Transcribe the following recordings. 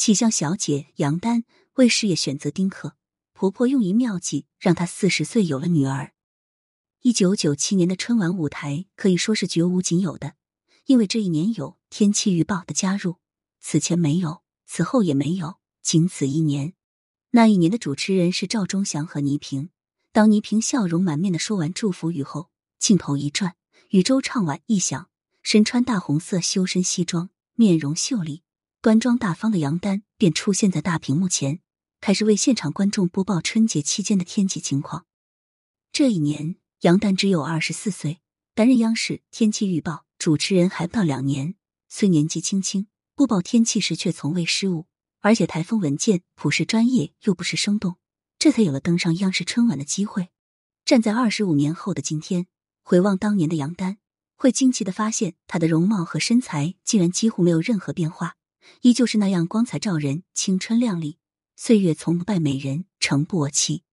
气象小姐杨丹为事业选择丁克，婆婆用一妙计让她四十岁有了女儿。一九九七年的春晚舞台可以说是绝无仅有的，因为这一年有天气预报的加入，此前没有，此后也没有，仅此一年。那一年的主持人是赵忠祥和倪萍。当倪萍笑容满面的说完祝福语后，镜头一转，宇宙唱完一响，身穿大红色修身西装，面容秀丽。端庄大方的杨丹便出现在大屏幕前，开始为现场观众播报春节期间的天气情况。这一年，杨丹只有二十四岁，担任央视天气预报主持人还不到两年。虽年纪轻轻，播报天气时却从未失误，而且台风文件、朴实专业，又不失生动，这才有了登上央视春晚的机会。站在二十五年后的今天，回望当年的杨丹，会惊奇的发现，她的容貌和身材竟然几乎没有任何变化。依旧是那样光彩照人、青春靓丽，岁月从不败美人，诚不我欺。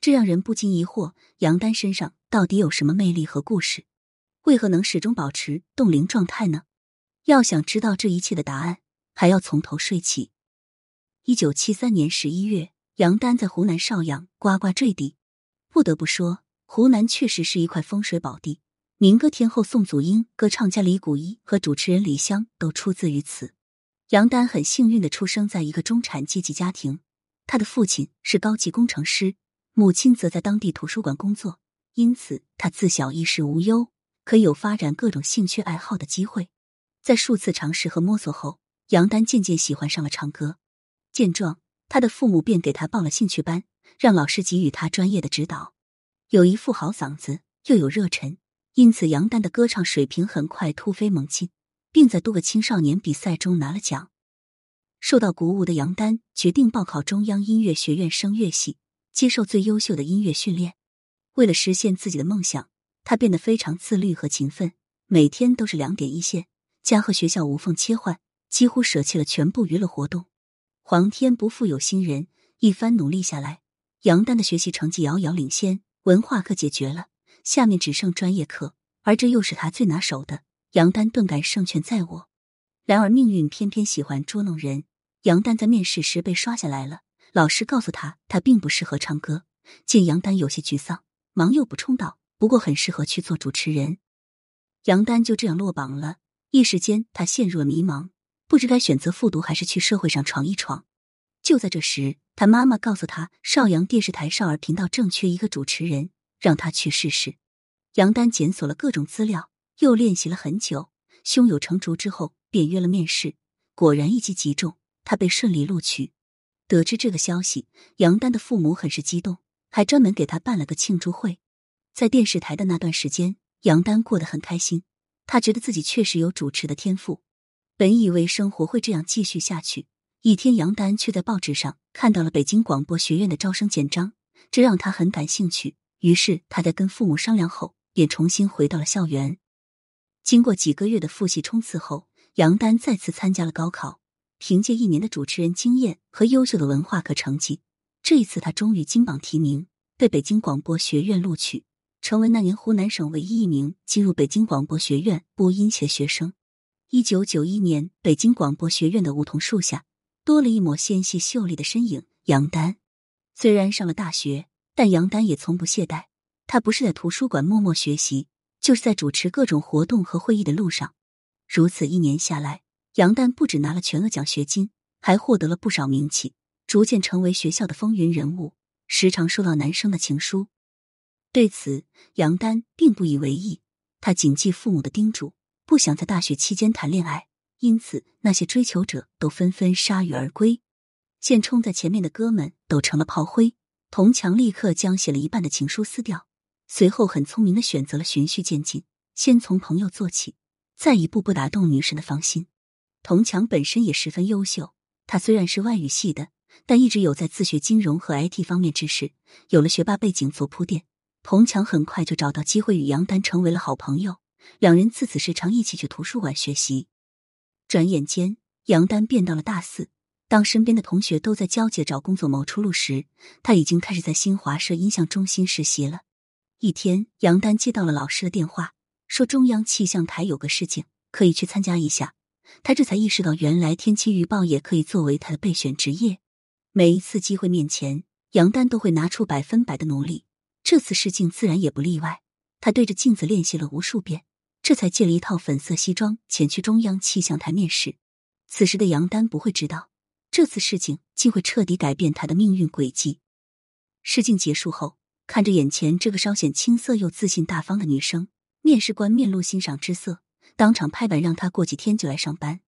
这让人不禁疑惑：杨丹身上到底有什么魅力和故事？为何能始终保持冻龄状态呢？要想知道这一切的答案，还要从头说起。一九七三年十一月，杨丹在湖南邵阳呱呱坠地。不得不说，湖南确实是一块风水宝地，民歌天后宋祖英、歌唱家李谷一和主持人李湘都出自于此。杨丹很幸运的出生在一个中产阶级家庭，他的父亲是高级工程师，母亲则在当地图书馆工作，因此他自小衣食无忧，可以有发展各种兴趣爱好的机会。在数次尝试和摸索后，杨丹渐渐喜欢上了唱歌。见状，他的父母便给他报了兴趣班，让老师给予他专业的指导。有一副好嗓子，又有热忱，因此杨丹的歌唱水平很快突飞猛进。并在多个青少年比赛中拿了奖。受到鼓舞的杨丹决定报考中央音乐学院声乐系，接受最优秀的音乐训练。为了实现自己的梦想，他变得非常自律和勤奋，每天都是两点一线，家和学校无缝切换，几乎舍弃了全部娱乐活动。皇天不负有心人，一番努力下来，杨丹的学习成绩遥遥领先，文化课解决了，下面只剩专业课，而这又是他最拿手的。杨丹顿感胜券在握，然而命运偏偏喜欢捉弄人。杨丹在面试时被刷下来了，老师告诉他他并不适合唱歌。见杨丹有些沮丧，忙又补充道：“不过很适合去做主持人。”杨丹就这样落榜了。一时间，他陷入了迷茫，不知该选择复读还是去社会上闯一闯。就在这时，他妈妈告诉他，邵阳电视台少儿频道正缺一个主持人，让他去试试。杨丹检索了各种资料。又练习了很久，胸有成竹之后，便约了面试。果然一击即中，他被顺利录取。得知这个消息，杨丹的父母很是激动，还专门给他办了个庆祝会。在电视台的那段时间，杨丹过得很开心，他觉得自己确实有主持的天赋。本以为生活会这样继续下去，一天，杨丹却在报纸上看到了北京广播学院的招生简章，这让他很感兴趣。于是他在跟父母商量后，便重新回到了校园。经过几个月的复习冲刺后，杨丹再次参加了高考。凭借一年的主持人经验和优秀的文化课成绩，这一次他终于金榜题名，被北京广播学院录取，成为那年湖南省唯一一名进入北京广播学院播音系的学生。一九九一年，北京广播学院的梧桐树下，多了一抹纤细秀丽的身影——杨丹。虽然上了大学，但杨丹也从不懈怠。他不是在图书馆默默学习。就是在主持各种活动和会议的路上，如此一年下来，杨丹不止拿了全额奖学金，还获得了不少名气，逐渐成为学校的风云人物，时常收到男生的情书。对此，杨丹并不以为意，他谨记父母的叮嘱，不想在大学期间谈恋爱，因此那些追求者都纷纷铩羽而归。现冲在前面的哥们都成了炮灰，童强立刻将写了一半的情书撕掉。随后很聪明的选择了循序渐进，先从朋友做起，再一步步打动女神的芳心。童强本身也十分优秀，他虽然是外语系的，但一直有在自学金融和 IT 方面知识，有了学霸背景做铺垫。童强很快就找到机会与杨丹成为了好朋友，两人自此时常一起去图书馆学习。转眼间，杨丹变到了大四，当身边的同学都在焦急找工作谋出路时，他已经开始在新华社音像中心实习了。一天，杨丹接到了老师的电话，说中央气象台有个事情，可以去参加一下。他这才意识到，原来天气预报也可以作为他的备选职业。每一次机会面前，杨丹都会拿出百分百的努力。这次试镜自然也不例外。他对着镜子练习了无数遍，这才借了一套粉色西装前去中央气象台面试。此时的杨丹不会知道，这次试镜竟会彻底改变他的命运轨迹。试镜结束后，看着眼前这个稍显青涩又自信大方的女生，面试官面露欣赏之色，当场拍板让她过几天就来上班。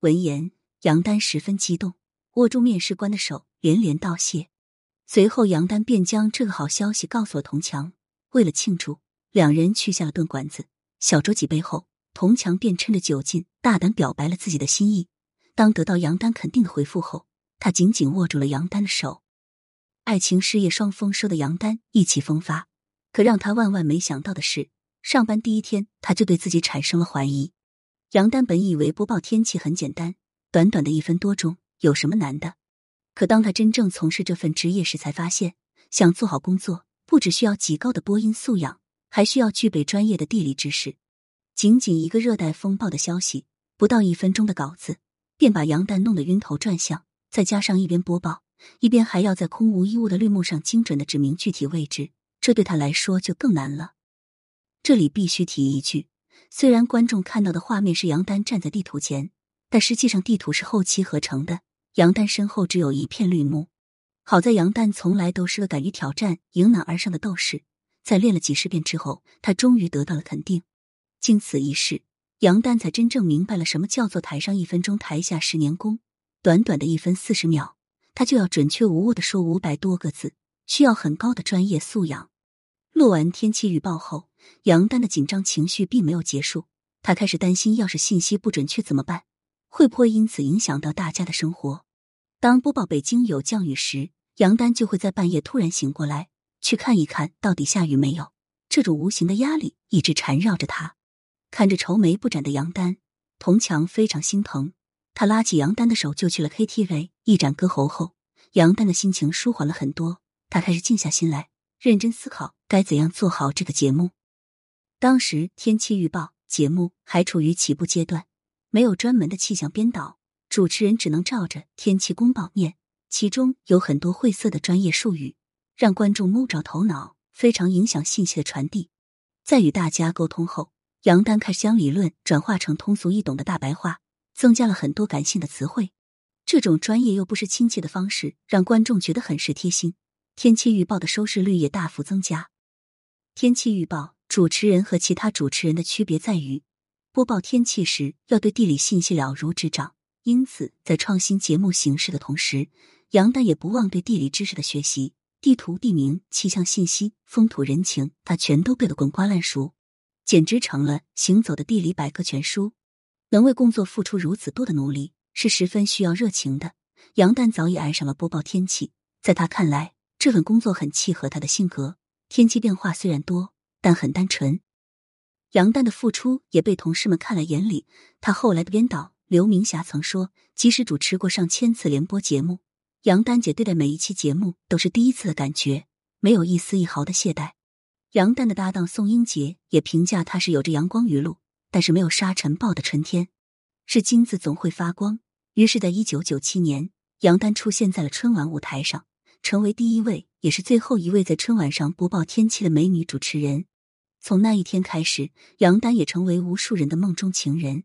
闻言，杨丹十分激动，握住面试官的手，连连道谢。随后，杨丹便将这个好消息告诉了童强。为了庆祝，两人去下了顿馆子，小酌几杯后，童强便趁着酒劲，大胆表白了自己的心意。当得到杨丹肯定的回复后，他紧紧握住了杨丹的手。爱情事业双丰收的杨丹意气风发，可让他万万没想到的是，上班第一天他就对自己产生了怀疑。杨丹本以为播报天气很简单，短短的一分多钟有什么难的？可当他真正从事这份职业时，才发现，想做好工作，不只需要极高的播音素养，还需要具备专业的地理知识。仅仅一个热带风暴的消息，不到一分钟的稿子。便把杨丹弄得晕头转向，再加上一边播报，一边还要在空无一物的绿幕上精准的指明具体位置，这对他来说就更难了。这里必须提一句，虽然观众看到的画面是杨丹站在地图前，但实际上地图是后期合成的，杨丹身后只有一片绿幕。好在杨丹从来都是个敢于挑战、迎难而上的斗士，在练了几十遍之后，他终于得到了肯定。经此一事。杨丹才真正明白了什么叫做台上一分钟，台下十年功。短短的一分四十秒，他就要准确无误的说五百多个字，需要很高的专业素养。录完天气预报后，杨丹的紧张情绪并没有结束，他开始担心，要是信息不准确怎么办？会不会因此影响到大家的生活？当播报北京有降雨时，杨丹就会在半夜突然醒过来，去看一看到底下雨没有。这种无形的压力一直缠绕着他。看着愁眉不展的杨丹，童强非常心疼。他拉起杨丹的手就去了 KTV，一展歌喉后，杨丹的心情舒缓了很多。他开始静下心来，认真思考该怎样做好这个节目。当时天气预报节目还处于起步阶段，没有专门的气象编导，主持人只能照着天气公报念，其中有很多晦涩的专业术语，让观众摸不着头脑，非常影响信息的传递。在与大家沟通后。杨丹开始将理论转化成通俗易懂的大白话，增加了很多感性的词汇。这种专业又不失亲切的方式，让观众觉得很是贴心。天气预报的收视率也大幅增加。天气预报主持人和其他主持人的区别在于，播报天气时要对地理信息了如指掌，因此在创新节目形式的同时，杨丹也不忘对地理知识的学习，地图、地名、气象信息、风土人情，他全都背得滚瓜烂熟。简直成了行走的地理百科全书。能为工作付出如此多的努力，是十分需要热情的。杨丹早已爱上了播报天气，在他看来，这份工作很契合他的性格。天气变化虽然多，但很单纯。杨丹的付出也被同事们看在眼里。他后来的编导刘明霞曾说：“即使主持过上千次联播节目，杨丹姐对待每一期节目都是第一次的感觉，没有一丝一毫的懈怠。”杨丹的搭档宋英杰也评价他是有着阳光雨露，但是没有沙尘暴的春天，是金子总会发光。于是，在一九九七年，杨丹出现在了春晚舞台上，成为第一位也是最后一位在春晚上播报天气的美女主持人。从那一天开始，杨丹也成为无数人的梦中情人。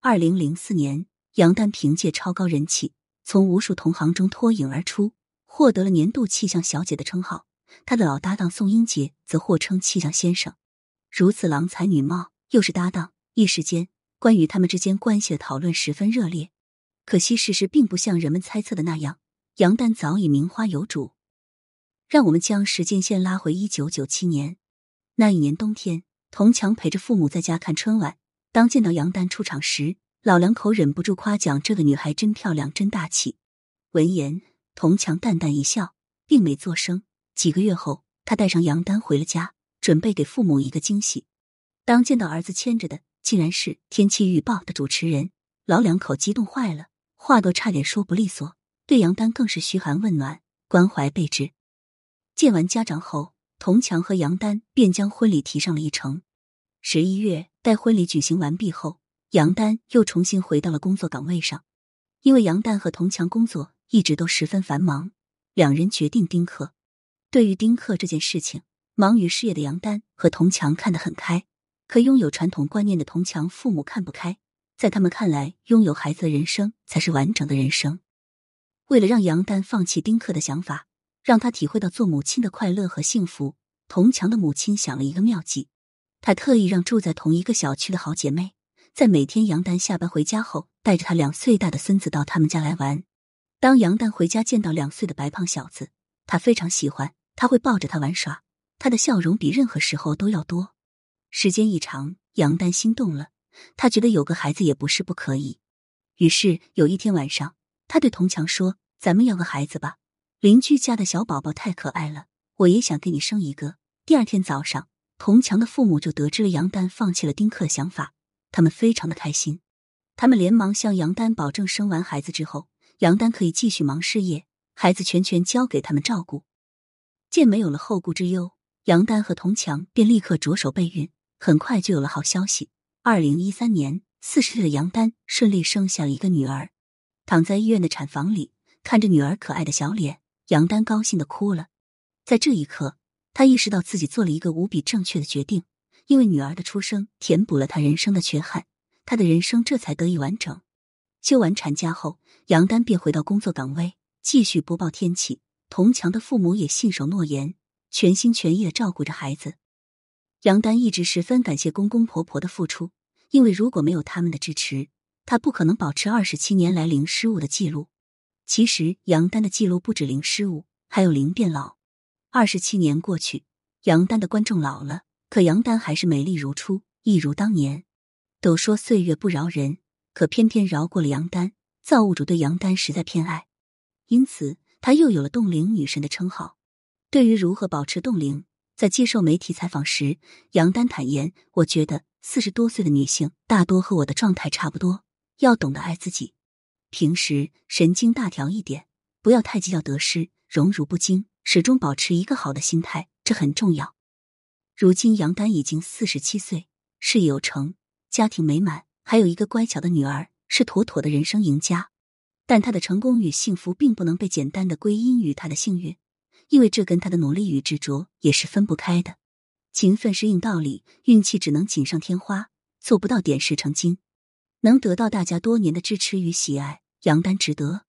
二零零四年，杨丹凭借超高人气，从无数同行中脱颖而出，获得了年度气象小姐的称号。他的老搭档宋英杰则获称气象先生，如此郎才女貌，又是搭档，一时间关于他们之间关系的讨论十分热烈。可惜事实并不像人们猜测的那样，杨丹早已名花有主。让我们将时间线拉回一九九七年，那一年冬天，童强陪着父母在家看春晚。当见到杨丹出场时，老两口忍不住夸奖这个女孩真漂亮，真大气。闻言，童强淡淡一笑，并没作声。几个月后，他带上杨丹回了家，准备给父母一个惊喜。当见到儿子牵着的竟然是天气预报的主持人，老两口激动坏了，话都差点说不利索，对杨丹更是嘘寒问暖，关怀备至。见完家长后，童强和杨丹便将婚礼提上了议程。十一月，待婚礼举行完毕后，杨丹又重新回到了工作岗位上。因为杨丹和童强工作一直都十分繁忙，两人决定丁克。对于丁克这件事情，忙于事业的杨丹和童强看得很开，可拥有传统观念的童强父母看不开。在他们看来，拥有孩子的人生才是完整的人生。为了让杨丹放弃丁克的想法，让他体会到做母亲的快乐和幸福，童强的母亲想了一个妙计。她特意让住在同一个小区的好姐妹，在每天杨丹下班回家后，带着他两岁大的孙子到他们家来玩。当杨丹回家见到两岁的白胖小子，他非常喜欢，他会抱着他玩耍，他的笑容比任何时候都要多。时间一长，杨丹心动了。他觉得有个孩子也不是不可以，于是有一天晚上，他对童强说：“咱们要个孩子吧，邻居家的小宝宝太可爱了，我也想给你生一个。”第二天早上，童强的父母就得知了杨丹放弃了丁克想法，他们非常的开心，他们连忙向杨丹保证，生完孩子之后，杨丹可以继续忙事业，孩子全权交给他们照顾。见没有了后顾之忧，杨丹和童强便立刻着手备孕，很快就有了好消息。二零一三年，四十岁的杨丹顺利生下了一个女儿，躺在医院的产房里，看着女儿可爱的小脸，杨丹高兴的哭了。在这一刻，他意识到自己做了一个无比正确的决定，因为女儿的出生填补了他人生的缺憾，他的人生这才得以完整。休完产假后，杨丹便回到工作岗位，继续播报天气。童强的父母也信守诺言，全心全意的照顾着孩子。杨丹一直十分感谢公公婆婆的付出。因为如果没有他们的支持，他不可能保持二十七年来零失误的记录。其实杨丹的记录不止零失误，还有零变老。二十七年过去，杨丹的观众老了，可杨丹还是美丽如初，一如当年。都说岁月不饶人，可偏偏饶过了杨丹。造物主对杨丹实在偏爱，因此她又有了冻龄女神的称号。对于如何保持冻龄，在接受媒体采访时，杨丹坦言：“我觉得。”四十多岁的女性大多和我的状态差不多，要懂得爱自己，平时神经大条一点，不要太计较得失，荣辱不惊，始终保持一个好的心态，这很重要。如今杨丹已经四十七岁，事业有成，家庭美满，还有一个乖巧的女儿，是妥妥的人生赢家。但她的成功与幸福并不能被简单的归因于她的幸运，因为这跟他的努力与执着也是分不开的。勤奋是硬道理，运气只能锦上添花，做不到点石成金。能得到大家多年的支持与喜爱，杨丹值得。